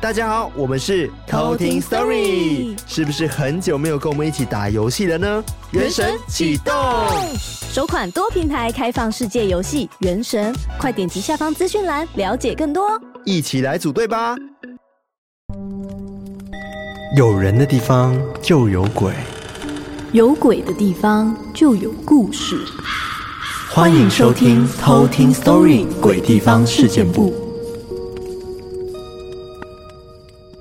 大家好，我们是偷听 Story，是不是很久没有跟我们一起打游戏了呢？原神启动，首款多平台开放世界游戏《原神》，快点击下方资讯栏了解更多，一起来组队吧！有人的地方就有鬼，有鬼的地方就有故事。欢迎收听偷听 Story 鬼地方事件簿。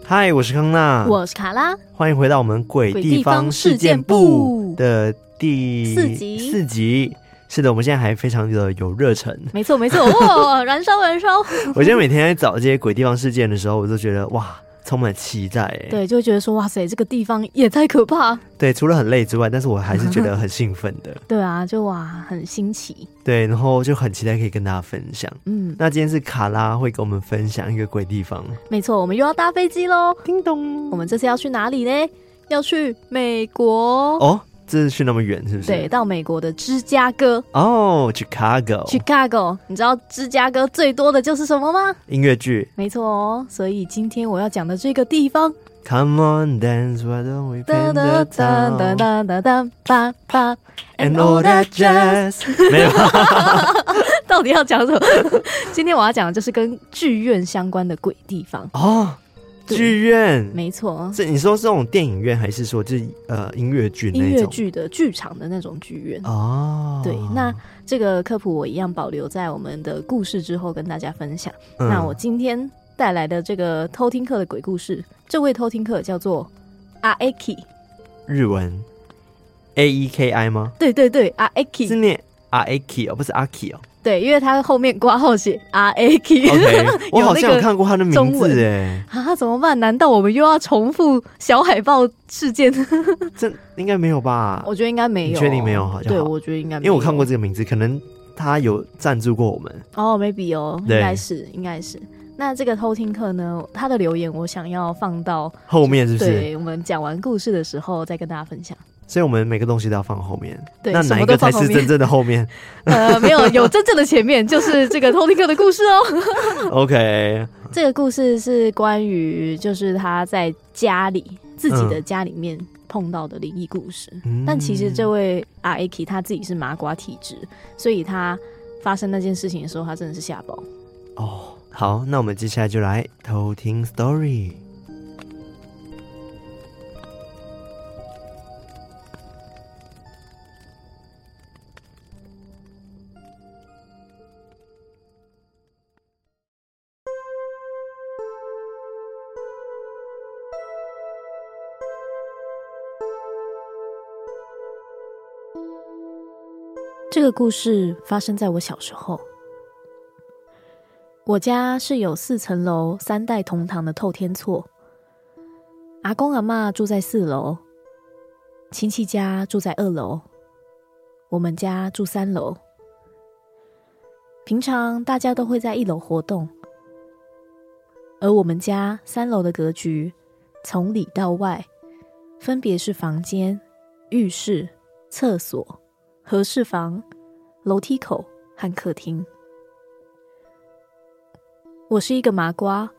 嗨，我是康娜，我是卡拉，欢迎回到我们《鬼地方事件部》的第四集。四集，是的，我们现在还非常的有热忱。没错，没错，哇，燃烧，燃烧！我现在每天在找这些鬼地方事件的时候，我都觉得哇。充满期待，哎，对，就会觉得说，哇塞，这个地方也太可怕。对，除了很累之外，但是我还是觉得很兴奋的。对啊，就哇，很新奇。对，然后就很期待可以跟大家分享。嗯，那今天是卡拉会跟我们分享一个鬼地方。没错，我们又要搭飞机喽！叮咚，我们这次要去哪里呢？要去美国哦。这是去那么远，是不是？对，到美国的芝加哥哦，Chicago。Chicago，你知道芝加哥最多的就是什么吗？音乐剧。没错哦，所以今天我要讲的这个地方，Come on dance，why don't we paint the town，and all that jazz。没有，到底要讲什么？今天我要讲的就是跟剧院相关的鬼地方哦。剧院没错，是你说是这种电影院，还是说就是呃音乐剧那种音乐剧的剧场的那种剧院哦？对，那这个科普我一样保留在我们的故事之后跟大家分享。嗯、那我今天带来的这个偷听课的鬼故事，这位偷听课叫做阿 Aki，日文 A E K I 吗？对对对，阿 Aki 是念阿 Aki 哦，不是阿 K 哦。对，因为他后面挂号写 R A K，我好像有看过他的名字哎，啊，怎么办？难道我们又要重复小海报事件？这应该没有吧？我觉得应该没有，确定没有？好像对，我觉得应该没有，因为我看过这个名字，可能他有赞助过我们哦，maybe 哦，应该是，应该是。那这个偷听课呢，他的留言我想要放到后面，是不是？对，我们讲完故事的时候再跟大家分享。所以我们每个东西都要放后面。对，那哪一个才是真正的后面？呃，没有，有真正的前面，就是这个偷听客的故事哦。OK，这个故事是关于就是他在家里自己的家里面碰到的灵异故事。嗯、但其实这位阿 Aki 他自己是麻瓜体质，所以他发生那件事情的时候，他真的是吓爆。哦，好，那我们接下来就来偷听 story。个故事发生在我小时候。我家是有四层楼、三代同堂的透天厝。阿公阿妈住在四楼，亲戚家住在二楼，我们家住三楼。平常大家都会在一楼活动，而我们家三楼的格局，从里到外，分别是房间、浴室、厕所。和室房、楼梯口和客厅。我是一个麻瓜，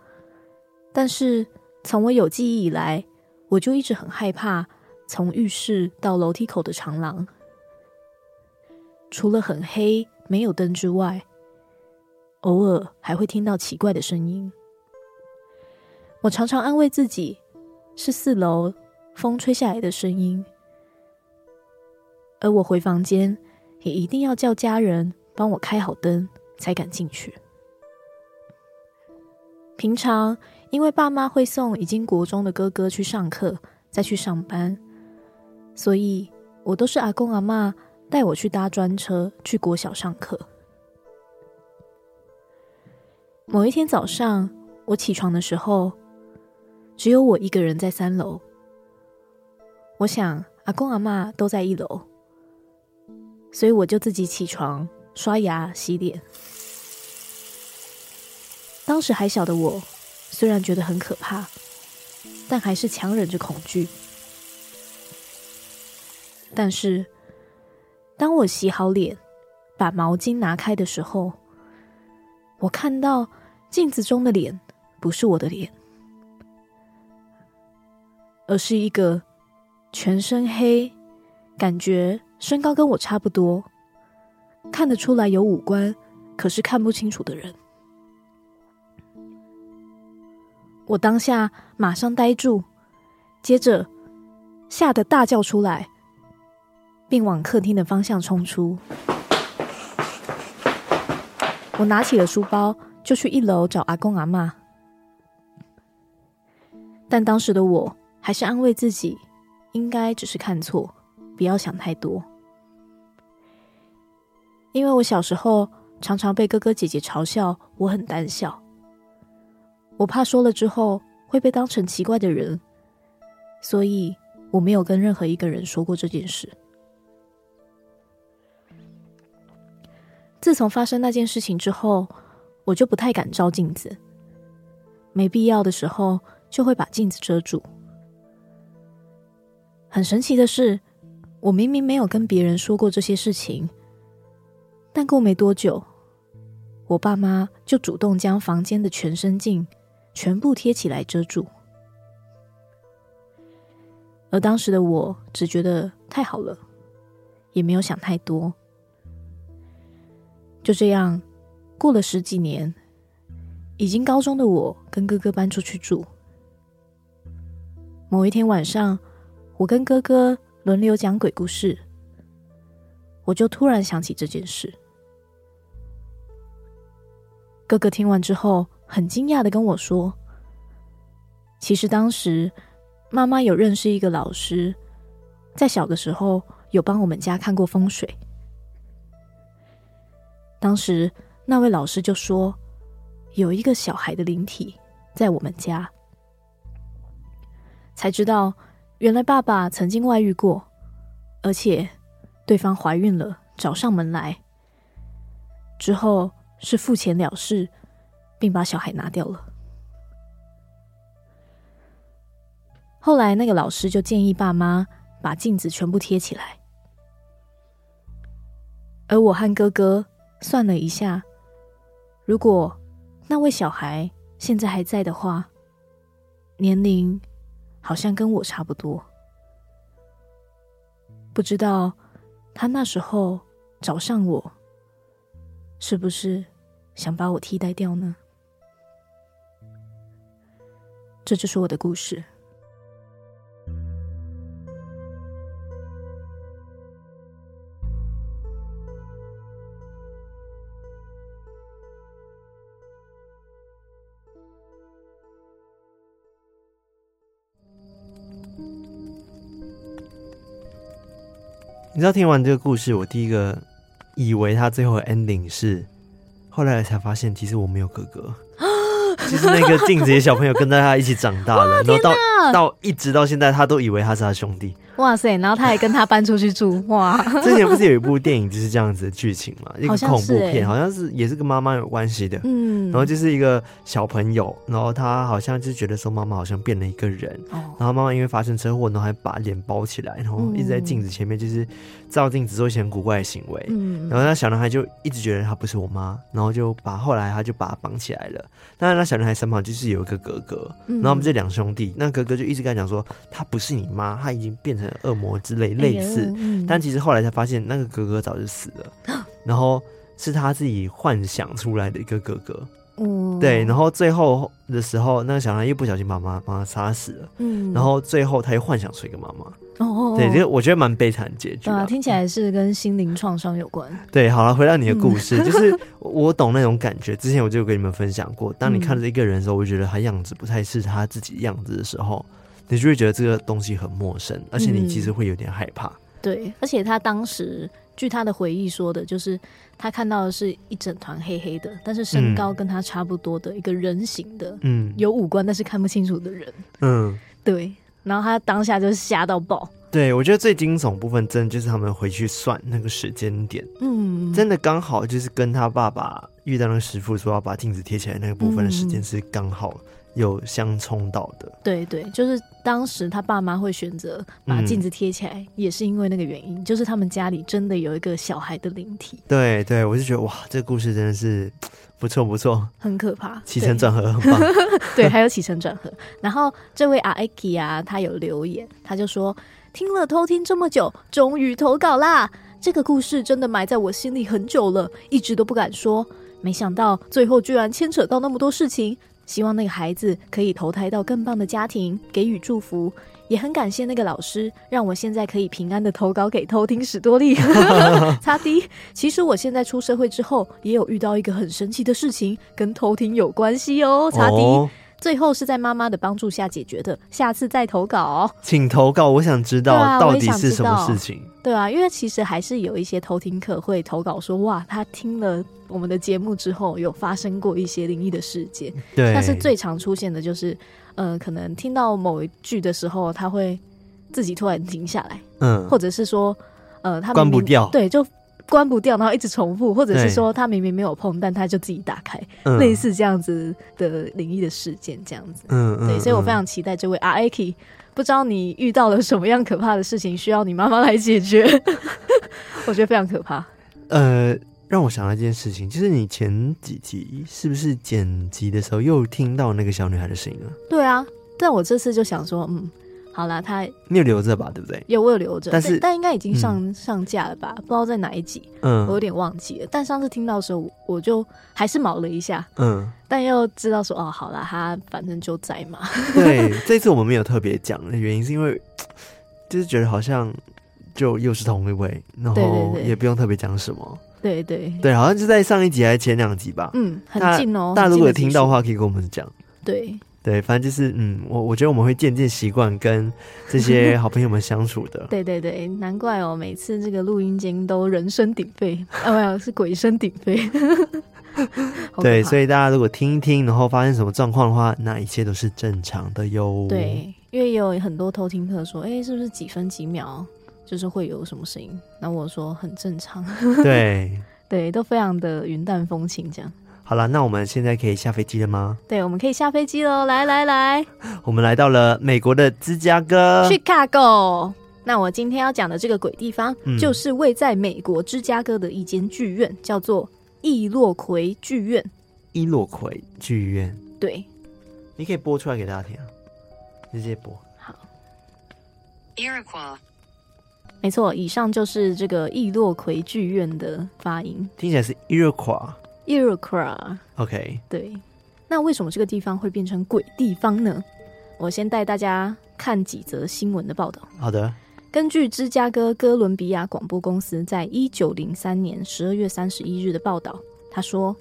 但是从我有记忆以来，我就一直很害怕从浴室到楼梯口的长廊。除了很黑、没有灯之外，偶尔还会听到奇怪的声音。我常常安慰自己，是四楼风吹下来的声音。而我回房间，也一定要叫家人帮我开好灯，才敢进去。平常因为爸妈会送已经国中的哥哥去上课，再去上班，所以我都是阿公阿嬷带我去搭专车去国小上课。某一天早上，我起床的时候，只有我一个人在三楼。我想阿公阿嬷都在一楼。所以我就自己起床、刷牙、洗脸。当时还小的我，虽然觉得很可怕，但还是强忍着恐惧。但是，当我洗好脸、把毛巾拿开的时候，我看到镜子中的脸不是我的脸，而是一个全身黑，感觉身高跟我差不多，看得出来有五官，可是看不清楚的人。我当下马上呆住，接着吓得大叫出来，并往客厅的方向冲出。我拿起了书包，就去一楼找阿公阿嬷。但当时的我还是安慰自己，应该只是看错，不要想太多。因为我小时候常常被哥哥姐姐嘲笑我很胆小，我怕说了之后会被当成奇怪的人，所以我没有跟任何一个人说过这件事。自从发生那件事情之后，我就不太敢照镜子。没必要的时候，就会把镜子遮住。很神奇的是，我明明没有跟别人说过这些事情，但过没多久，我爸妈就主动将房间的全身镜全部贴起来遮住。而当时的我只觉得太好了，也没有想太多。就这样过了十几年，已经高中的我跟哥哥搬出去住。某一天晚上，我跟哥哥轮流讲鬼故事，我就突然想起这件事。哥哥听完之后，很惊讶的跟我说：“其实当时妈妈有认识一个老师，在小的时候有帮我们家看过风水。”当时那位老师就说，有一个小孩的灵体在我们家，才知道原来爸爸曾经外遇过，而且对方怀孕了，找上门来，之后是付钱了事，并把小孩拿掉了。后来那个老师就建议爸妈把镜子全部贴起来，而我和哥哥。算了一下，如果那位小孩现在还在的话，年龄好像跟我差不多。不知道他那时候找上我，是不是想把我替代掉呢？这就是我的故事。你知道听完这个故事，我第一个以为他最后的 ending 是，后来才发现其实我没有哥哥，就是那个镜子的小朋友跟着他一起长大了，然后到到一直到现在，他都以为他是他兄弟。哇塞！然后他还跟他搬出去住 哇！之前不是有一部电影就是这样子的剧情嘛？一个恐怖片，好像是也是跟妈妈有关系的。嗯，然后就是一个小朋友，然后他好像就觉得说妈妈好像变了一个人。哦，然后妈妈因为发生车祸，然后还把脸包起来，然后一直在镜子前面就是照镜子做一些很古怪的行为。嗯，然后那小男孩就一直觉得他不是我妈，然后就把后来他就把他绑起来了。但是那小男孩身旁就是有一个哥哥，然后我们这两兄弟，那哥哥就一直跟他讲说他不是你妈，他已经变成。恶魔之类类似，但其实后来才发现，那个哥哥早就死了，然后是他自己幻想出来的一个哥哥。嗯，对，然后最后的时候，那个小孩又不小心把妈妈杀死了。嗯，然后最后他又幻想出一个妈妈。哦，对，这个我觉得蛮悲惨的结局。啊，听起来是跟心灵创伤有关。对，好了，回到你的故事，嗯、就是我懂那种感觉。之前我就有跟你们分享过，当你看着一个人的时候，我觉得他样子不太是他自己样子的时候。你就会觉得这个东西很陌生，而且你其实会有点害怕。嗯、对，而且他当时据他的回忆说的，就是他看到的是一整团黑黑的，但是身高跟他差不多的一个人形的，嗯，有五官但是看不清楚的人。嗯，对。然后他当下就吓到爆。对，我觉得最惊悚部分真的就是他们回去算那个时间点，嗯，真的刚好就是跟他爸爸遇到那个师傅说要把镜子贴起来那个部分的时间是刚好。有相冲到的。对对，就是当时他爸妈会选择把镜子贴起来，嗯，也是因为那个原因，就是他们家里真的有一个小孩的灵体。对对，我就觉得哇，这个故事真的是 不错不错，很可怕，起承转合很棒。对，还有起承转合。然后这位阿艾基啊，他有留言，他就说听了偷听这么久，终于投稿啦。这个故事真的埋在我心里很久了，一直都不敢说。没想到最后居然牵扯到那么多事情。希望那个孩子可以投胎到更棒的家庭，给予祝福。也很感谢那个老师，让我现在可以平安的投稿给偷听史多利。擦 D，其实我现在出社会之后，也有遇到一个很神奇的事情，跟偷听有关系哦。擦。哦最后是在妈妈的帮助下解决的，下次再投稿哦。请投稿，我想知道到底是什么事情。对啊，因为其实还是有一些偷听客会投稿说，哇，他听了我们的节目之后，有发生过一些灵异的事件。对，但是最常出现的就是，呃，可能听到某一句的时候，他会自己突然停下来，嗯，或者是说，呃，他关不掉，对，就。关不掉，然后一直重复，或者是说他明明没有碰，但他就自己打开，嗯、类似这样子的灵异的事件，这样子。嗯嗯。对，所以我非常期待这位阿 Aki，不知道你遇到了什么样可怕的事情，需要你妈妈来解决？我觉得非常可怕。呃，让我想到一件事情，就是你前几集是不是剪辑的时候又听到那个小女孩的声音了？对啊，但我这次就想说，嗯。好啦，他你有留着吧，对不对？有，我有留着，但是但应该已经上、嗯、上架了吧？不知道在哪一集，嗯，我有点忘记了。但上次听到的时候，我就还是毛了一下，嗯，但又知道说，哦，好啦，他反正就在嘛。对，这次我们没有特别讲的原因，是因为 就是觉得好像就又是同一位，然后也不用特别讲什么。对对对，对，好像就在上一集还是前两集吧？嗯，很近哦。大家如果有听到的话，可以跟我们讲。对。对，反正就是，嗯，我我觉得我们会渐渐习惯跟这些 好朋友们相处的。对对对，难怪哦，每次这个录音间都人声鼎沸，啊，没有，是鬼声鼎沸。对，所以大家如果听一听，然后发现什么状况的话，那一切都是正常的哟。对，因为有很多偷听客说，哎，是不是几分几秒就是会有什么声音？那我说很正常。对对，都非常的云淡风轻这样。好了，那我们现在可以下飞机了吗？对，我们可以下飞机喽！来来来，我们来到了美国的芝加哥，Chicago。那我今天要讲的这个鬼地方，嗯、就是位在美国芝加哥的一间剧院，叫做易洛魁剧院。易洛魁剧院，对，你可以播出来给大家听啊，直接播。好，Iroquois，没错，以上就是这个易洛魁剧院的发音，听起来是 Iroquois。Iroquois，OK，对，那为什么这个地方会变成鬼地方呢？我先带大家看几则新闻的报道。好的，根据芝加哥哥伦比亚广播公司在一九零三年十二月三十一日的报道，他说，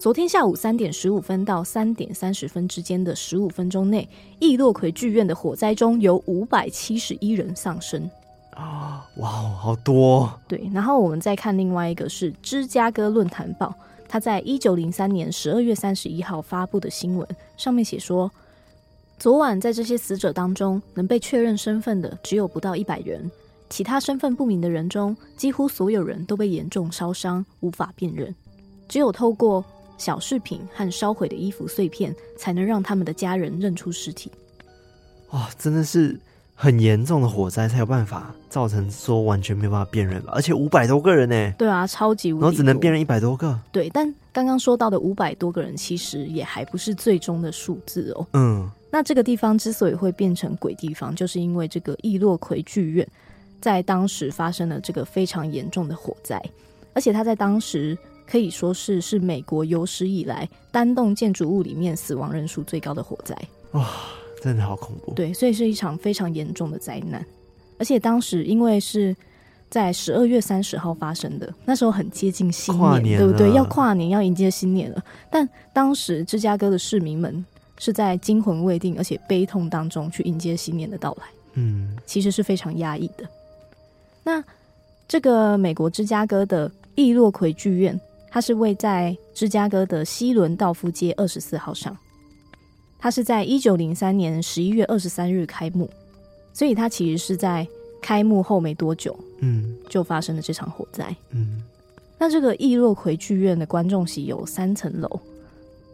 昨天下午三点十五分到三点三十分之间的十五分钟内，易洛魁剧院的火灾中有五百七十一人丧生。啊，哇，好多！对，然后我们再看另外一个是芝加哥论坛报。他在一九零三年十二月三十一号发布的新闻上面写说，昨晚在这些死者当中，能被确认身份的只有不到一百人，其他身份不明的人中，几乎所有人都被严重烧伤，无法辨认，只有透过小饰品和烧毁的衣服碎片，才能让他们的家人认出尸体。哇，真的是。很严重的火灾才有办法造成说完全没有办法辨认吧，而且五百多个人呢？对啊，超级无敌，然后只能辨认一百多个。对，但刚刚说到的五百多个人其实也还不是最终的数字哦。嗯，那这个地方之所以会变成鬼地方，就是因为这个易洛魁剧院在当时发生了这个非常严重的火灾，而且它在当时可以说是是美国有史以来单栋建筑物里面死亡人数最高的火灾。哇！真的好恐怖，对，所以是一场非常严重的灾难，而且当时因为是在十二月三十号发生的，那时候很接近新年，年对不对？要跨年，要迎接新年了。但当时芝加哥的市民们是在惊魂未定，而且悲痛当中去迎接新年的到来，嗯，其实是非常压抑的。那这个美国芝加哥的易洛魁剧院，它是位在芝加哥的西伦道夫街二十四号上。它是在一九零三年十一月二十三日开幕，所以它其实是在开幕后没多久，嗯，就发生了这场火灾。嗯，那这个易洛魁剧院的观众席有三层楼，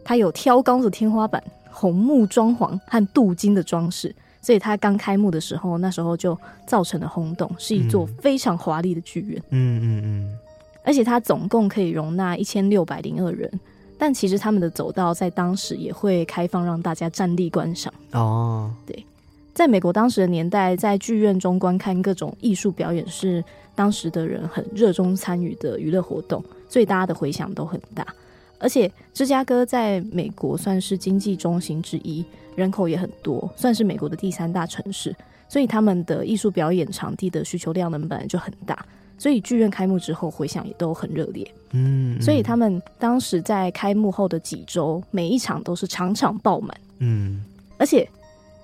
它有挑高的天花板，红木装潢和镀金的装饰，所以它刚开幕的时候，那时候就造成了轰动，是一座非常华丽的剧院。嗯嗯嗯，而且它总共可以容纳一千六百零二人，但其实他们的走道在当时也会开放让大家站立观赏。哦，对，在美国当时的年代，在剧院中观看各种艺术表演是当时的人很热衷参与的娱乐活动，所以大家的回响都很大。而且芝加哥在美国算是经济中心之一，人口也很多，算是美国的第三大城市，所以他们的艺术表演场地的需求量呢本来就很大，所以剧院开幕之后回响也都很热烈。嗯，嗯，所以他们当时在开幕后的几周，每一场都是场场爆满。嗯，而且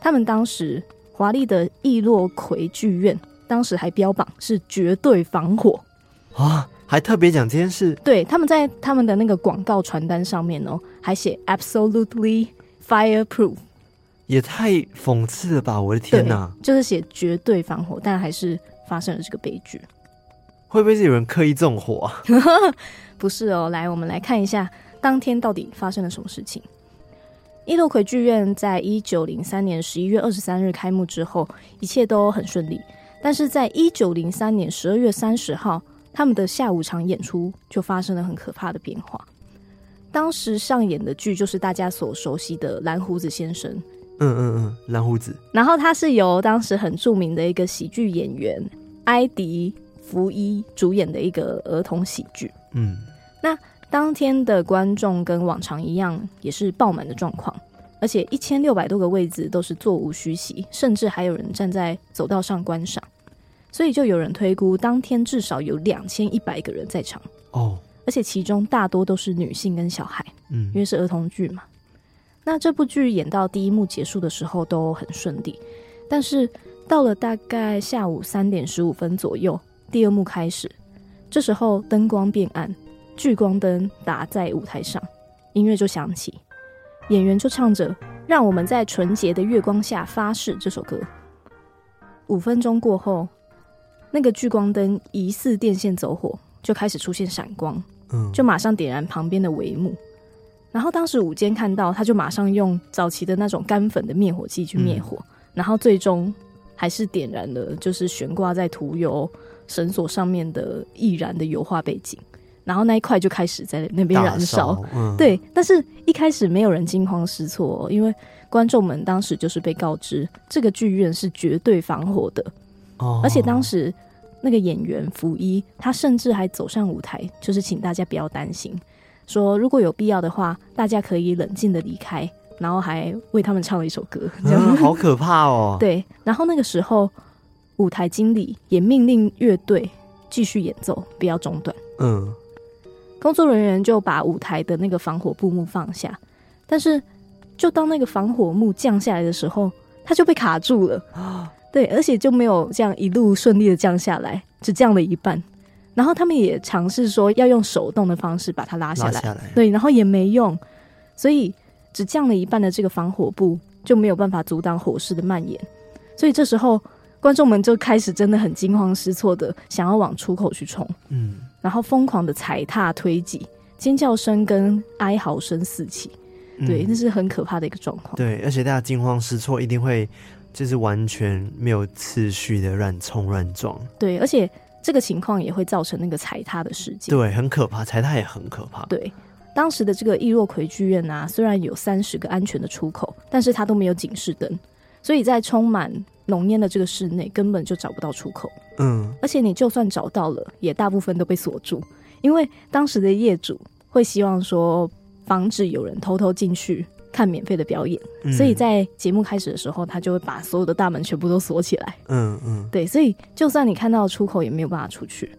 他们当时华丽的易洛魁剧院，当时还标榜是绝对防火啊。还特别讲这件事，对，他们在他们的那个广告传单上面哦，还写 “absolutely fireproof”，也太讽刺了吧！我的天哪，就是写绝对防火，但还是发生了这个悲剧。会不会是有人刻意纵火啊？不是哦，来，我们来看一下当天到底发生了什么事情。伊洛魁剧院在一九零三年十一月二十三日开幕之后，一切都很顺利，但是在一九零三年十二月三十号。他们的下午场演出就发生了很可怕的变化。当时上演的剧就是大家所熟悉的《蓝胡子先生》。嗯嗯嗯，蓝胡子。然后他是由当时很著名的一个喜剧演员埃迪·福一主演的一个儿童喜剧。嗯，那当天的观众跟往常一样，也是爆满的状况，而且一千六百多个位置都是座无虚席，甚至还有人站在走道上观赏。所以就有人推估，当天至少有两千一百个人在场哦，而且其中大多都是女性跟小孩，嗯，因为是儿童剧嘛。那这部剧演到第一幕结束的时候都很顺利，但是到了大概下午三点十五分左右，第二幕开始，这时候灯光变暗，聚光灯打在舞台上，音乐就响起，演员就唱着《让我们在纯洁的月光下发誓》这首歌。五分钟过后。那个聚光灯疑似电线走火，就开始出现闪光，嗯，就马上点燃旁边的帷幕。然后当时午间看到，他就马上用早期的那种干粉的灭火器去灭火，嗯，然后最终还是点燃了，就是悬挂在涂油绳索上面的易燃的油画背景，然后那一块就开始在那边燃烧，嗯。对，但是一开始没有人惊慌失措，因为观众们当时就是被告知这个剧院是绝对防火的。哦，而且当时那个演员福一，他甚至还走上舞台，就是请大家不要担心，说如果有必要的话，大家可以冷静的离开，然后还为他们唱了一首歌，这样，嗯，好可怕哦。对，然后那个时候舞台经理也命令乐队继续演奏，不要中断。嗯，工作人员就把舞台的那个防火布幕放下，但是就当那个防火幕降下来的时候，它就被卡住了。对，而且就没有这样一路顺利的降下来，只降了一半。然后他们也尝试说要用手动的方式把它拉下来，拉下来，对，然后也没用，所以只降了一半的这个防火布就没有办法阻挡火势的蔓延。所以这时候观众们就开始真的很惊慌失措的想要往出口去冲，嗯，然后疯狂的踩踏推挤，尖叫声跟哀嚎声四起，对，那是很可怕的一个状况。对，而且大家惊慌失措，一定会。就是完全没有次序的乱冲乱撞，对，而且这个情况也会造成那个踩踏的事件，对，很可怕，踩踏也很可怕。对，当时的这个易洛魁剧院啊，虽然有三十个安全的出口，但是它都没有警示灯，所以在充满浓烟的这个室内根本就找不到出口。嗯，而且你就算找到了，也大部分都被锁住，因为当时的业主会希望说防止有人偷偷进去。看免费的表演，嗯，所以在节目开始的时候，他就会把所有的大门全部都锁起来。嗯嗯，对，所以就算你看到出口，也没有办法出去。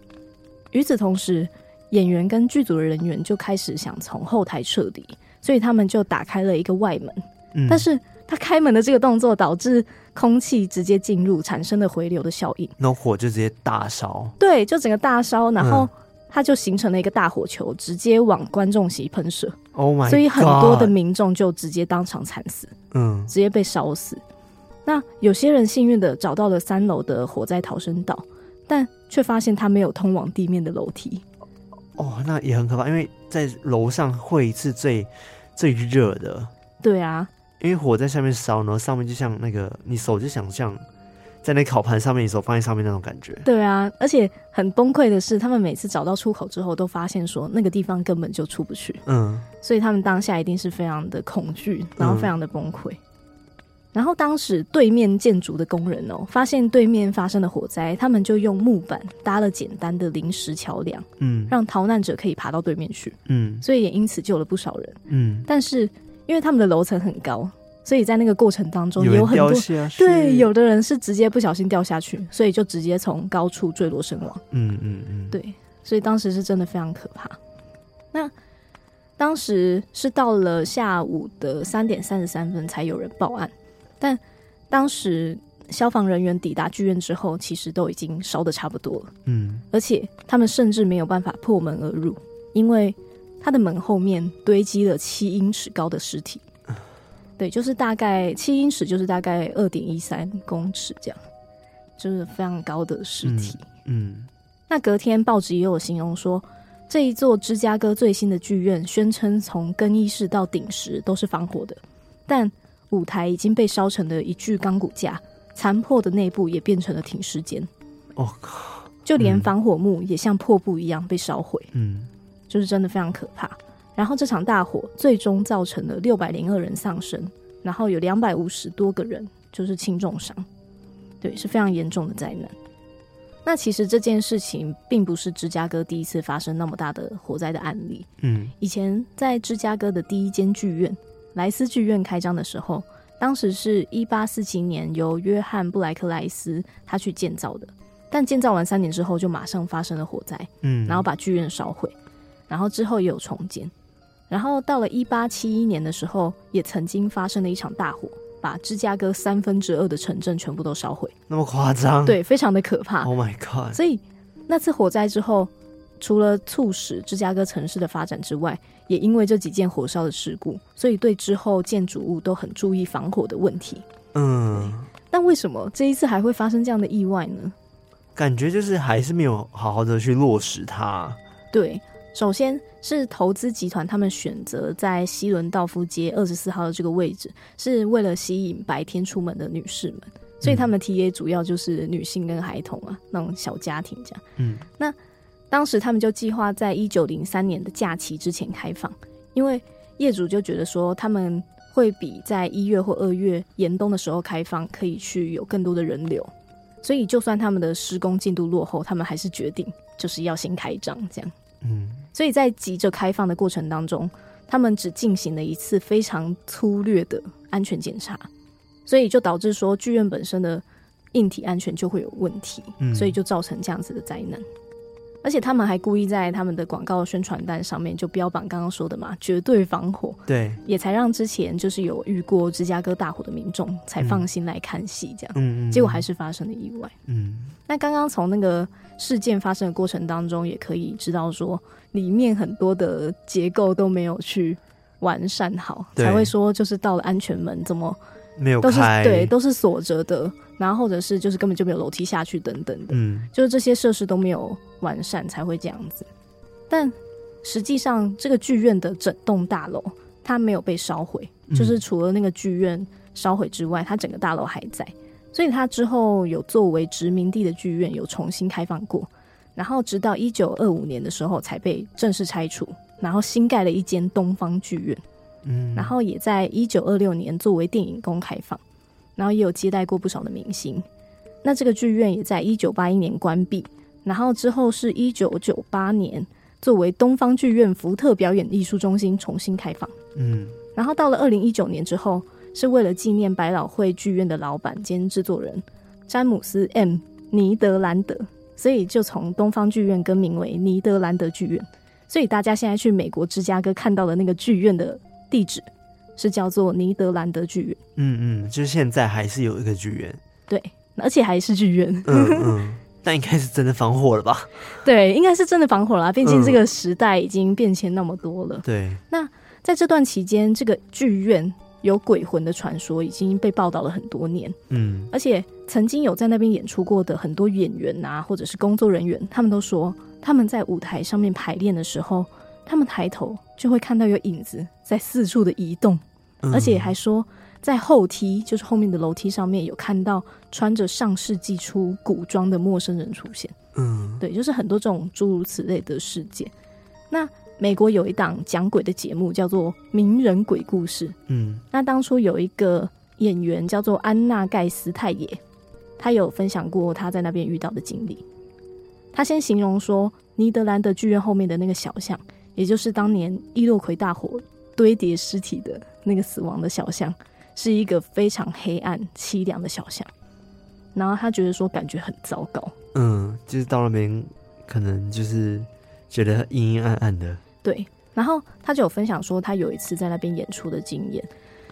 与此同时，演员跟剧组的人员就开始想从后台撤离，所以他们就打开了一个外门。嗯，但是他开门的这个动作导致空气直接进入，产生了回流的效应，那火就直接大烧。对，就整个大烧，然后。嗯它就形成了一个大火球，直接往观众席喷射。Oh my God！所以很多的民众就直接当场惨死，嗯，直接被烧死。那有些人幸运的找到了三楼的火灾逃生道，但却发现它没有通往地面的楼梯。哦，那也很可怕，因为在楼上会是最最热的。对啊，因为火在下面烧，然后上面就像那个你手就想象在那烤盘上面，你手放在上面那种感觉。对啊，而且很崩溃的是，他们每次找到出口之后，都发现说那个地方根本就出不去。嗯，所以他们当下一定是非常的恐惧，然后非常的崩溃。嗯然后当时对面建筑的工人哦，发现对面发生了火灾，他们就用木板搭了简单的临时桥梁，嗯，让逃难者可以爬到对面去，嗯，所以也因此救了不少人，嗯。但是因为他们的楼层很高，所以在那个过程当中有很多对，有的人是直接不小心掉下去，所以就直接从高处坠落身亡，嗯嗯嗯，对，所以当时是真的非常可怕。那当时是到了下午的三点三十三分才有人报案。但当时消防人员抵达剧院之后，其实都已经烧的差不多了。嗯，而且他们甚至没有办法破门而入，因为他的门后面堆积了七英尺高的尸体。对，就是大概七英尺，就是大概二点一三公尺这样，就是非常高的尸体。嗯，嗯，那隔天报纸也有形容说，这一座芝加哥最新的剧院宣称从更衣室到顶石都是防火的，但舞台已经被烧成了一具钢骨架，残破的内部也变成了停尸间。哦靠！就连防火幕也像破布一样被烧毁。嗯，就是真的非常可怕。然后这场大火最终造成了六百零二人丧生，然后有两百五十多个人就是轻重伤。对，是非常严重的灾难。那其实这件事情并不是芝加哥第一次发生那么大的火灾的案例。嗯，以前在芝加哥的第一间剧院。莱斯剧院开张的时候，当时是一八四七年由约翰布莱克莱斯他去建造的，但建造完三年之后就马上发生了火灾，嗯，然后把剧院烧毁，然后之后也有重建，然后到了一八七一年的时候，也曾经发生了一场大火，把芝加哥三分之二的城镇全部都烧毁，那么夸张？对，非常的可怕。Oh my god！所以那次火灾之后。除了促使芝加哥城市的发展之外，也因为这几件火烧的事故，所以对之后建筑物都很注意防火的问题。嗯，但为什么这一次还会发生这样的意外呢？感觉就是还是没有好好的去落实它。对，首先是投资集团他们选择在西伦道夫街二十四号的这个位置，是为了吸引白天出门的女士们，所以他们 TA 主要就是女性跟孩童啊，那种小家庭这样。嗯，那。当时他们就计划在一九零三年的假期之前开放，因为业主就觉得说他们会比在一月或二月严冬的时候开放可以去有更多的人流，所以就算他们的施工进度落后，他们还是决定就是要先开张这样。嗯，所以在急着开放的过程当中，他们只进行了一次非常粗略的安全检查，所以就导致说剧院本身的硬体安全就会有问题，所以就造成这样子的灾难。而且他们还故意在他们的广告宣传单上面就标榜刚刚说的嘛，绝对防火，对，也才让之前就是有遇过芝加哥大火的民众才放心来看戏这样，嗯嗯，结果还是发生了意外，嗯。那刚刚从那个事件发生的过程当中，也可以知道说，里面很多的结构都没有去完善好，才会说就是到了安全门怎么没有开，都是对，都是锁着的。然后或者是就是根本就没有楼梯下去等等的，嗯，就是这些设施都没有完善才会这样子。但实际上这个剧院的整栋大楼它没有被烧毁，嗯，就是除了那个剧院烧毁之外，它整个大楼还在。所以它之后有作为殖民地的剧院有重新开放过，然后直到一九二五年的时候才被正式拆除，然后新盖了一间东方剧院，嗯，然后也在一九二六年作为电影宫开放。然后也有接待过不少的明星，那这个剧院也在一九八一年关闭，然后之后是一九九八年作为东方剧院福特表演艺术中心重新开放，嗯，然后到了二零一九年之后，是为了纪念百老汇剧院的老板兼制作人詹姆斯 M 尼德兰德，所以就从东方剧院更名为尼德兰德剧院，所以大家现在去美国芝加哥看到的那个剧院的地址。是叫做尼德兰德剧院，嗯嗯，就是现在还是有一个剧院，对，而且还是剧院，嗯嗯，那应该是真的防火了吧？对，应该是真的防火了，毕竟这个时代已经变迁那么多了。对，那在这段期间，这个剧院有鬼魂的传说已经被报道了很多年，嗯，而且曾经有在那边演出过的很多演员啊，或者是工作人员，他们都说他们在舞台上面排练的时候，他们抬头就会看到有影子在四处的移动。而且还说，在后梯，就是后面的楼梯上面有看到穿着上世纪初古装的陌生人出现。嗯，对，就是很多这种诸如此类的事件。那美国有一档讲鬼的节目叫做《名人鬼故事》。嗯，那当初有一个演员叫做安娜盖斯太爷，他有分享过他在那边遇到的经历。他先形容说，尼德兰德剧院后面的那个小巷，也就是当年伊洛魁大火堆叠尸体的那个死亡的小巷，是一个非常黑暗凄凉的小巷。然后他觉得说，感觉很糟糕。嗯，就是到那边可能就是觉得阴阴暗暗的。对，然后他就有分享说，他有一次在那边演出的经验，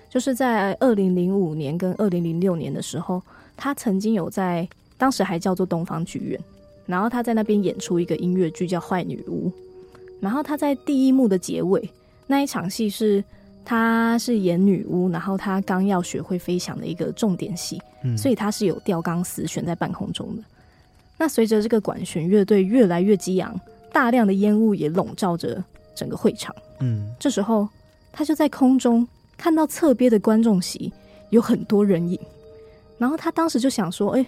就是在二零零五年跟二零零六年的时候，他曾经有在当时还叫做东方剧院。然后他在那边演出一个音乐剧叫《坏女巫》，然后他在第一幕的结尾那一场戏是，他是演女巫，然后她刚要学会飞翔的一个重点戏，嗯，所以他是有吊钢丝悬在半空中的。那随着这个管弦乐队越来越激昂，大量的烟雾也笼罩着整个会场。嗯，这时候他就在空中看到侧边的观众席有很多人影，然后他当时就想说：“哎，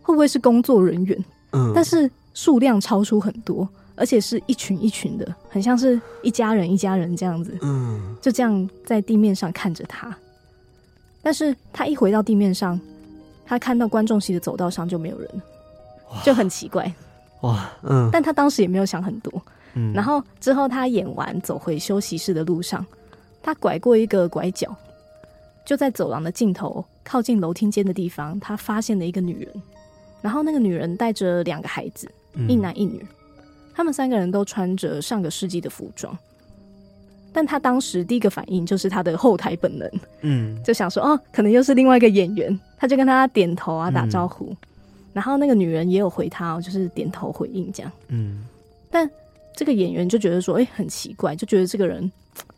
会不会是工作人员？”嗯，但是数量超出很多，而且是一群一群的，很像是一家人一家人这样子。嗯，就这样在地面上看着他。但是他一回到地面上，他看到观众席的走道上就没有人，就很奇怪。哇，嗯，但他当时也没有想很多。嗯，然后之后他演完走回休息室的路上，他拐过一个拐角，就在走廊的尽头靠近楼梯间的地方，他发现了一个女人。然后那个女人带着两个孩子，一男一女，他们三个人都穿着上个世纪的服装。但他当时第一个反应就是他的后台本能，嗯，就想说哦，可能又是另外一个演员，他就跟他点头啊，打招呼。然后那个女人也有回他，哦就是点头回应这样。嗯，但这个演员就觉得说，哎，很奇怪，就觉得这个人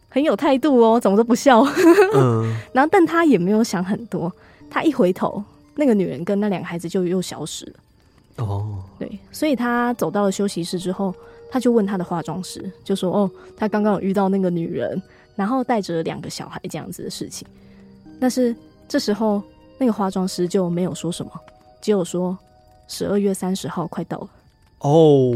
很有态度哦，怎么都不笑。嗯，然后但他也没有想很多，他一回头。那个女人跟那两个孩子就又消失了。哦，对，所以他走到了休息室之后，他就问他的化妆师，就说：“哦，他刚刚有遇到那个女人，然后带着两个小孩这样子的事情。”但是这时候那个化妆师就没有说什么，只有说：“十二月三十号快到了。”哦，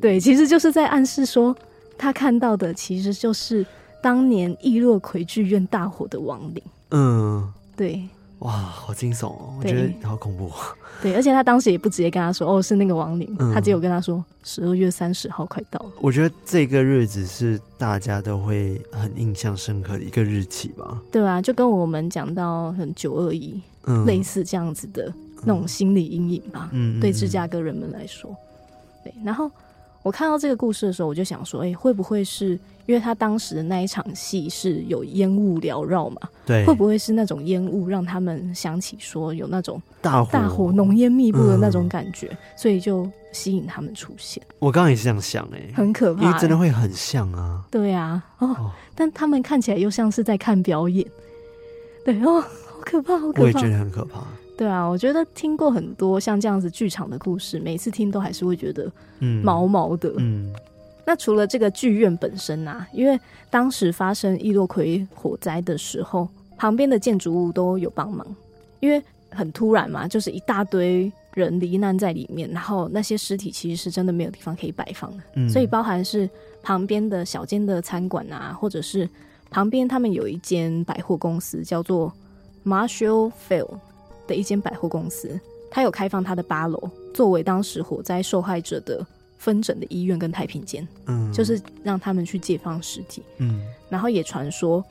对，其实就是在暗示说，他看到的其实就是当年易洛魁剧院大火的亡灵。嗯，对。哇，好惊悚哦！我觉得好恐怖。对，而且他当时也不直接跟他说：“哦，是那个亡灵。嗯”他只有跟他说：“十二月三十号快到了。”我觉得这个日子是大家都会很印象深刻的一个日期吧？对啊，就跟我们讲到很九二一，嗯，类似这样子的那种心理阴影吧。嗯，对芝加哥人们来说，对，然后。我看到这个故事的时候，我就想说，哎、欸，会不会是因为他当时的那一场戏是有烟雾缭绕嘛？对，会不会是那种烟雾让他们想起说有那种大火、大火浓烟密布的那种感觉，嗯、所以就吸引他们出现？我刚刚也是这样想、欸，哎，很可怕、欸，因为真的会很像啊。对啊，哦，哦但他们看起来又像是在看表演。对哦，好可怕，好可怕，我也觉得很可怕。对啊，我觉得听过很多像这样子剧场的故事，每次听都还是会觉得毛毛的。嗯，嗯，那除了这个剧院本身啊，因为当时发生易洛魁火灾的时候，旁边的建筑物都有帮忙，因为很突然嘛，就是一大堆人罹难在里面，然后那些尸体其实是真的没有地方可以摆放的，嗯，所以包含是旁边的小间的餐馆啊，或者是旁边他们有一间百货公司叫做 Marshall Field。的一间百货公司，它有开放它的八楼，作为当时火灾受害者的分诊的医院跟太平间，嗯，就是让他们去解放尸体，嗯，然后也传说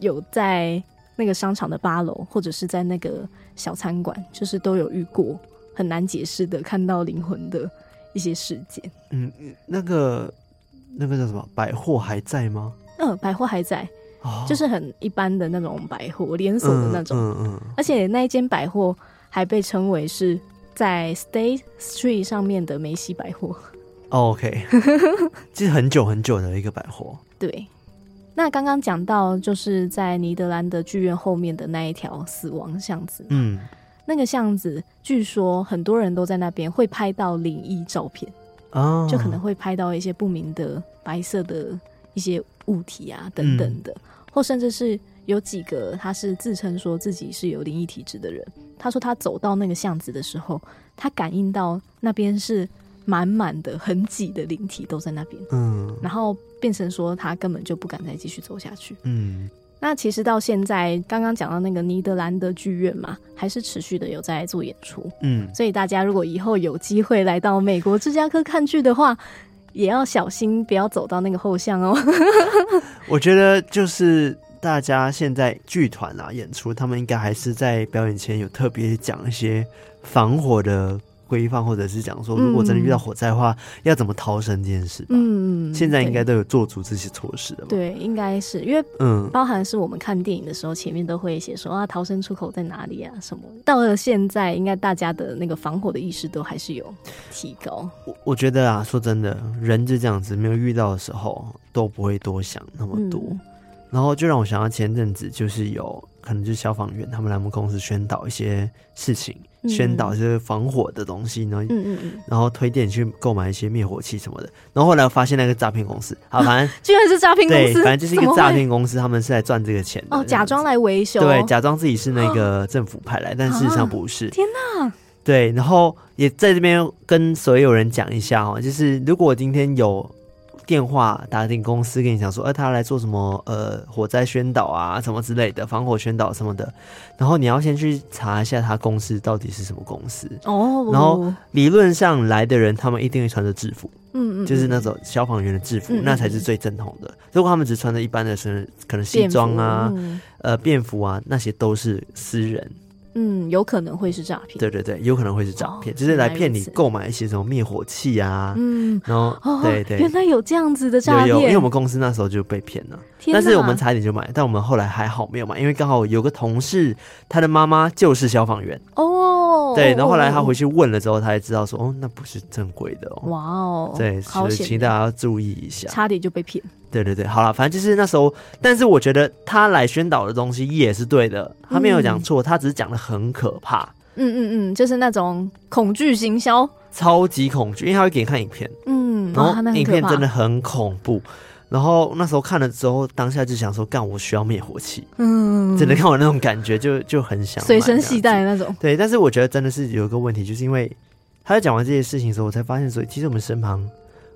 有在那个商场的八楼，或者是在那个小餐馆，就是都有遇过很难解释的看到灵魂的一些事件。嗯，那个那个叫什么百货还在吗？嗯，百货还在。就是很一般的那种百货连锁的那种，嗯嗯嗯、而且那一间百货还被称为是在 State Street 上面的梅西百货。哦、OK，这是很久很久的一个百货。对，那刚刚讲到就是在尼德兰的剧院后面的那一条死亡巷子，嗯，那个巷子据说很多人都在那边会拍到灵异照片，哦，就可能会拍到一些不明的白色的一些物体啊等等的。嗯或甚至是有几个他是自称说自己是有灵异体质的人。他说他走到那个巷子的时候，他感应到那边是满满的、很挤的灵体都在那边。嗯，然后变成说他根本就不敢再继续走下去。嗯，那其实到现在，刚刚讲到那个尼德兰德剧院嘛，还是持续的有在做演出。嗯，所以大家如果以后有机会来到美国芝加哥看剧的话，也要小心，不要走到那个后巷哦。我觉得就是。大家现在剧团啊演出，他们应该还是在表演前有特别讲一些防火的规范，或者是讲说，如果真的遇到火灾的话，嗯、要怎么逃生这件事。嗯，现在应该都有做足这些措施的。对，应该是因为嗯，包含是我们看电影的时候，前面都会写说啊，逃生出口在哪里啊什么。到了现在，应该大家的那个防火的意识都还是有提高。我我觉得啊，说真的，人就这样子，没有遇到的时候都不会多想那么多。嗯然后就让我想到前阵子，就是有可能就是消防员他们来我们公司宣导一些事情，嗯、宣导就是防火的东西，然后嗯嗯嗯，然后推荐去购买一些灭火器什么的。然后后来我发现那个诈骗公司，好，反正 居然是诈骗公司，对，反正就是一个诈骗公司，他们是来赚这个钱的。哦，假装来维修，对，假装自己是那个政府派来，哦、但事实上不是。天哪！对，然后也在这边跟所有人讲一下哦，就是如果今天有。电话打进公司跟你讲说，呃，他要来做什么？呃，火灾宣导啊，什么之类的，防火宣导什么的。然后你要先去查一下他公司到底是什么公司哦。然后理论上来的人，他们一定会穿着制服，嗯嗯，就是那种消防员的制服，那才是最正统的。如果他们只穿着一般的是可能西装啊，呃，便服啊，那些都是私人。嗯，有可能会是诈骗。对对对，有可能会是诈骗，哦、就是来骗你购买一些什么灭火器啊。嗯，然后、哦、对对，原来有这样子的诈骗。有有，因为我们公司那时候就被骗了，但是我们差一点就买，但我们后来还好没有买，因为刚好有个同事，他的妈妈就是消防员哦。对，然后后来他回去问了之后，他才知道说，哦，那不是正规的哦。哇哦，对，所以请大家要注意一下，差点就被骗。对对对，好了，反正就是那时候，但是我觉得他来宣导的东西也是对的，他没有讲错，他只是讲的很可怕。嗯嗯嗯，就是那种恐惧行销，超级恐惧，因为他会给你看影片，嗯，然后影片真的很恐怖。然后那时候看了之后，当下就想说，干，我需要灭火器，嗯，真的看我那种感觉就就很想随身携带那种。对，但是我觉得真的是有一个问题，就是因为他在讲完这些事情的时候，我才发现，所以其实我们身旁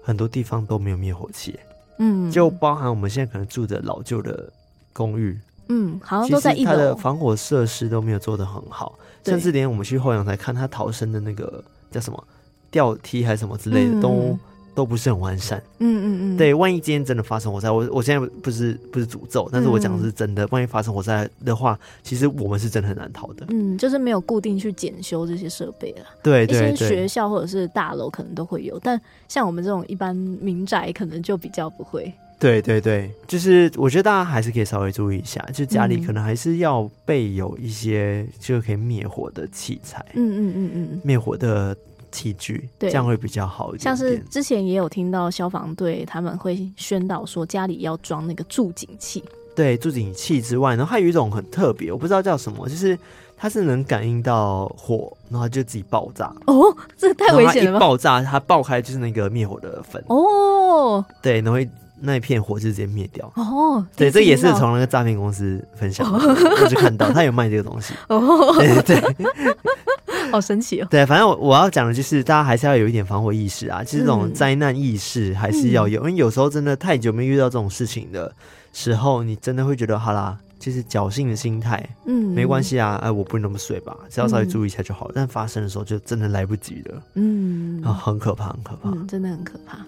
很多地方都没有灭火器。嗯，就包含我们现在可能住的老旧的公寓，嗯，好像都在一楼，它的防火设施都没有做得很好，甚至连我们去后阳台看他逃生的那个叫什么吊梯还是什么之类的、嗯、都。都不是很完善，嗯嗯嗯，对，万一今天真的发生火灾，我我现在不是不是诅咒，但是我讲的是真的，万一发生火灾的话，其实我们是真的很难逃的，嗯，就是没有固定去检修这些设备了，对，对，对，一些学校或者是大楼可能都会有，但像我们这种一般民宅可能就比较不会，对对对，就是我觉得大家还是可以稍微注意一下，就家里可能还是要备有一些就可以灭火的器材，嗯嗯嗯嗯，灭火的。器具，对，这样会比较好一点点。像是之前也有听到消防队他们会宣导说家里要装那个助警器。对，助警器之外，然后还有一种很特别，我不知道叫什么，就是它是能感应到火，然后就自己爆炸。哦，这太危险了吧！爆炸，它爆开就是那个灭火的粉。哦，对，然后那一片火就直接灭掉。哦，对，这也是从那个诈骗公司分享的，我就看到他有卖这个东西。哦，对对。好神奇哦！对，反正我我要讲的就是，大家还是要有一点防火意识啊，就是这种灾难意识还是要有，嗯、因为有时候真的太久没遇到这种事情的时候，你真的会觉得，好啦，就是侥幸的心态，嗯，没关系啊，哎，我不会那么睡吧，只要稍微注意一下就好了。嗯、但发生的时候就真的来不及了，嗯，啊，很可怕，很可怕，嗯，真的很可怕。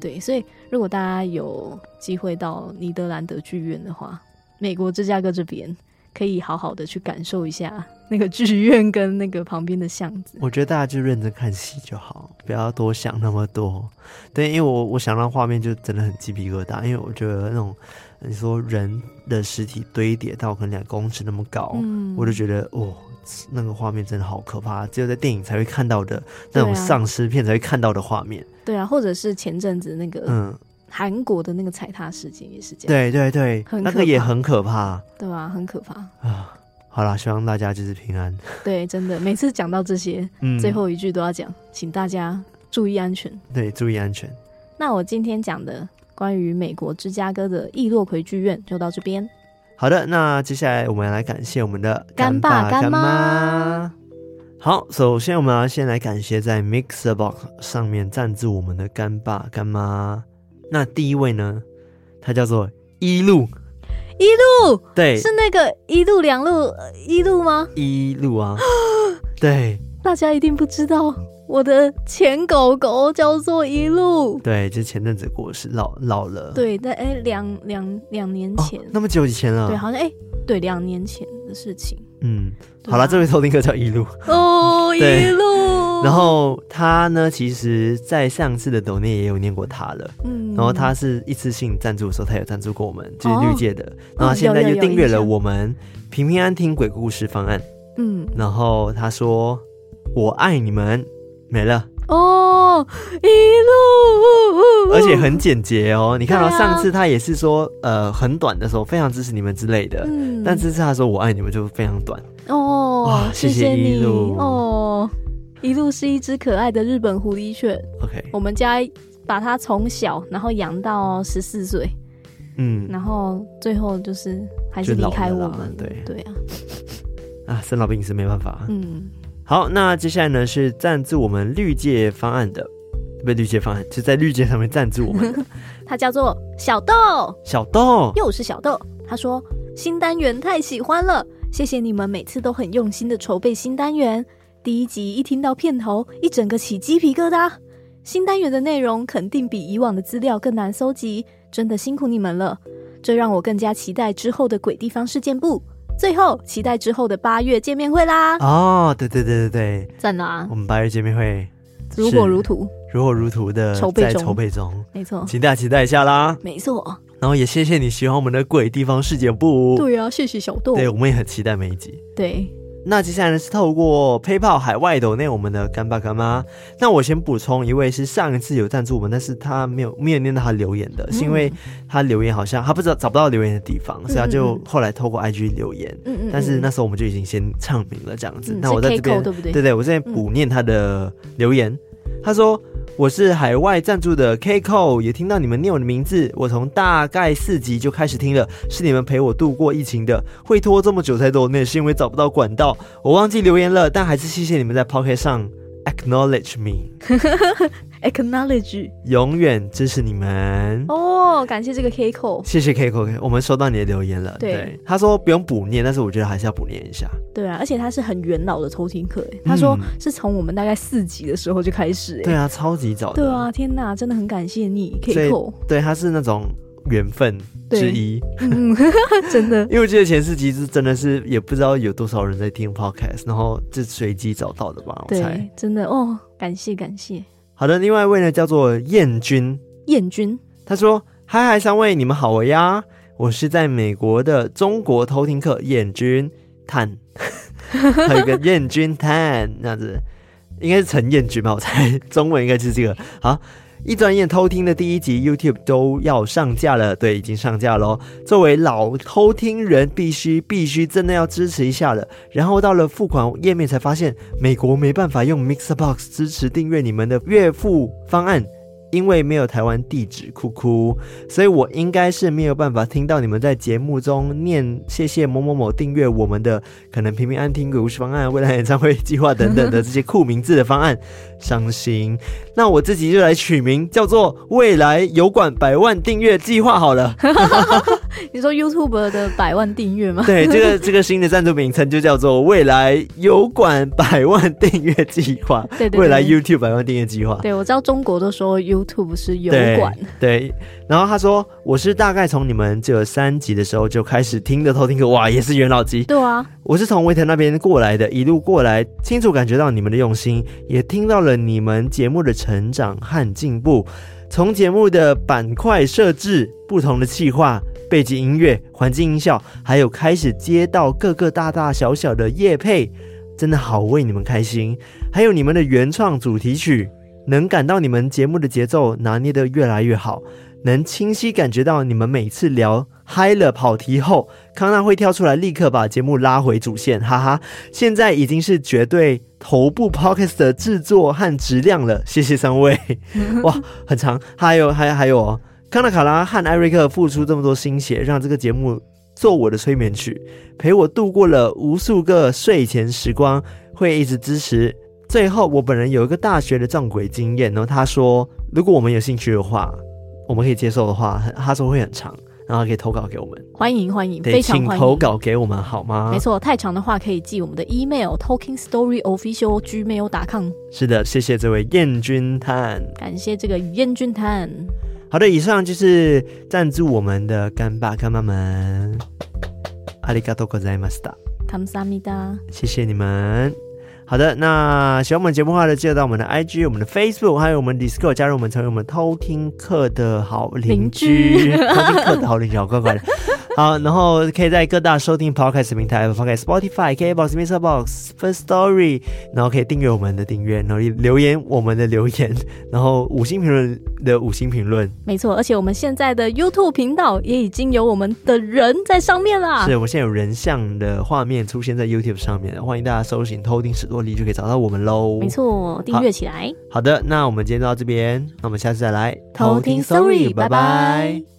对，所以如果大家有机会到尼德兰德剧院的话，美国芝加哥这边。可以好好的去感受一下那个剧院跟那个旁边的巷子。我觉得大家就认真看戏就好，不要多想那么多。对，因为我我想到画面就真的很鸡皮疙瘩，因为我觉得那种你说人的尸体堆叠到可能两公尺那么高，嗯，我就觉得哦，那个画面真的好可怕，只有在电影才会看到的那种丧尸片才会看到的画面。对啊，或者是前阵子那个嗯。韩国的那个踩踏事件也是这样，对对对，那个也很可怕，对吧？很可怕啊！好啦，希望大家就是平安。对，真的，每次讲到这些，嗯，最后一句都要讲，请大家注意安全。对，注意安全。那我今天讲的关于美国芝加哥的易洛魁剧院就到这边。好的，那接下来我们来感谢我们的干爸干妈。好，首先我们要先来感谢在 Mixerbox 上面赞助我们的干爸干妈。那第一位呢，他叫做一路一路，对，是那个一路两路一路吗？一路啊，对，大家一定不知道。我的前狗狗叫做一路，对，就前阵子过世，老老了，对，但哎两两两年前，哦，那么久以前了，对，好像哎，对，两年前的事情，嗯，好了，这位偷听客叫一路，哦，一路，然后他呢，其实在上次的抖内也有念过他了，嗯，然后他是一次性赞助的时候，他有赞助过我们，就是绿界的，哦，然后现在就订阅了我们平平安听鬼故事方案，嗯，然后他说我爱你们。没了。哦，一路，而且很简洁哦。你看到上次他也是说，呃，很短的时候非常支持你们之类的，嗯，但这次他说我爱你们就非常短。哦。哇，谢谢你。一路。哦，一路是一只可爱的日本狐狸犬。OK，我们家把它从小然后养到十四岁，嗯，然后最后就是还是离开我们，对。对啊，啊，生老病死没办法，嗯。好，那接下来呢是赞助我们绿界方案的，不是绿界方案，就在绿界上面赞助我们的。他叫做小豆，小豆又是小豆。他说新单元太喜欢了，谢谢你们每次都很用心的筹备新单元。第一集一听到片头，一整个起鸡皮疙瘩。新单元的内容肯定比以往的资料更难搜集，真的辛苦你们了。这让我更加期待之后的鬼地方事件簿。最后，期待之后的八月见面会啦！哦，对对对对对，在哪！我们八月见面会如火如荼，如火如荼的筹备中，筹备中，没错，请大家期待一下啦！没错，然后也谢谢你喜欢我们的鬼地方事件部，对啊，谢谢小豆，对，我们也很期待每一集，对。那接下来呢是透过 PayPal 海外抖内我们的干爸干妈。那我先补充一位是上一次有赞助我们，但是他没有没有念到他留言的，嗯、是因为他留言好像他不知道找不到留言的地方，嗯、所以他就后来透过 IG 留言。嗯嗯。但是那时候我们就已经先唱名了这样子。嗯、那我在这边对不对？对对，我在补念他的留言。嗯、他说。我是海外赞助的 Keiko，也听到你们念我的名字。我从大概四集就开始听了，是你们陪我度过疫情的。会拖这么久才读，那也，是因为找不到管道。我忘记留言了，但还是谢谢你们在 Pocket 上 acknowledge me。Acknowledge，永远支持你们哦！感谢这个 Keiko，谢谢 Keiko，我们收到你的留言了。对，对他说不用补念，但是我觉得还是要补念一下。对啊，而且他是很元老的偷听客，他说是从我们大概四级的时候就开始。对啊，超级早的。对啊，天哪，真的很感谢你，Keiko。对，他是那种缘分之一，嗯，真的。因为我记得前四集是真的是也不知道有多少人在听 Podcast，然后是随机找到的吧？我猜。真的哦，感谢感谢。好的，另外一位呢叫做燕君，燕君，他说：“嗨嗨，三位你们好呀，我是在美国的中国偷听客燕君探，还有一个燕君探，这样子应该是陈燕君吧？我猜中文应该就是这个。好。”一转眼偷听的第一集 YouTube 都要上架了，对，已经上架喽。作为老偷听人，必须必须真的要支持一下了。然后到了付款页面才发现，美国没办法用 Mixbox 支持订阅你们的月付方案。因为没有台湾地址，哭哭，所以我应该是没有办法听到你们在节目中念谢谢某某某订阅我们的可能平平安听故事方案、未来演唱会计划等等的这些酷名字的方案，伤心。那我自己就来取名叫做未来油管百万订阅计划好了。你说 YouTube 的百万订阅吗？对，这个这个新的赞助名称就叫做未来油管百万订阅计划。对，对，对，未来 YouTube 百万订阅计划。对，我知道中国都说 YouTube 是油管。对，然后他说我是大概从你们只有三集的时候就开始听的偷听客，哇，也是元老级。对啊，我是从维腾那边过来的，一路过来，清楚感觉到你们的用心，也听到了你们节目的成长和进步。从节目的板块设置、不同的企划、背景音乐、环境音效，还有开始接到各个大大小小的业配，真的好为你们开心。还有你们的原创主题曲，能感到你们节目的节奏拿捏得越来越好。能清晰感觉到你们每次聊嗨了跑题后，康纳会跳出来立刻把节目拉回主线，哈哈！现在已经是绝对头部 podcast 的制作和质量了，谢谢三位，哇，很长，还有还有还有哦，康纳卡拉和艾瑞克付出这么多心血，让这个节目做我的催眠曲，陪我度过了无数个睡前时光，会一直支持。最后，我本人有一个大学的撞鬼经验，然后他说，如果我们有兴趣的话，我们可以接受的话，他说会很长。然后可以投稿给我们，欢迎欢迎，非常欢迎。请投稿给我们好吗？没错，太长的话可以寄我们的 email talking story official gmail.com。是的，谢谢这位燕君探，感谢这个燕君探。好的，以上就是赞助我们的干爸干妈们，ありがとうございました。谢谢你们。好的，那喜欢我们节目的话呢，记得到我们的 IG、我们的 Facebook，还有我们 Discord 加入我们，成为我们偷听课的好邻居，偷听课的好邻居，好乖乖的。好，然后可以在各大收听 Podcast 平台，Podcast、Spotify、KKBOX、MixerBox、First Story，然后可以订阅我们的订阅，然后留言我们的留言，然后五星评论的五星评论。没错，而且我们现在的 YouTube 频道也已经有我们的人在上面啦。是，我们现在有人像的画面出现在 YouTube 上面，欢迎大家搜寻“偷听史多利”就可以找到我们喽。没错，订阅起来。好，好的，那我们今天就到这边，那我们下次再来偷听 Sorry，拜拜。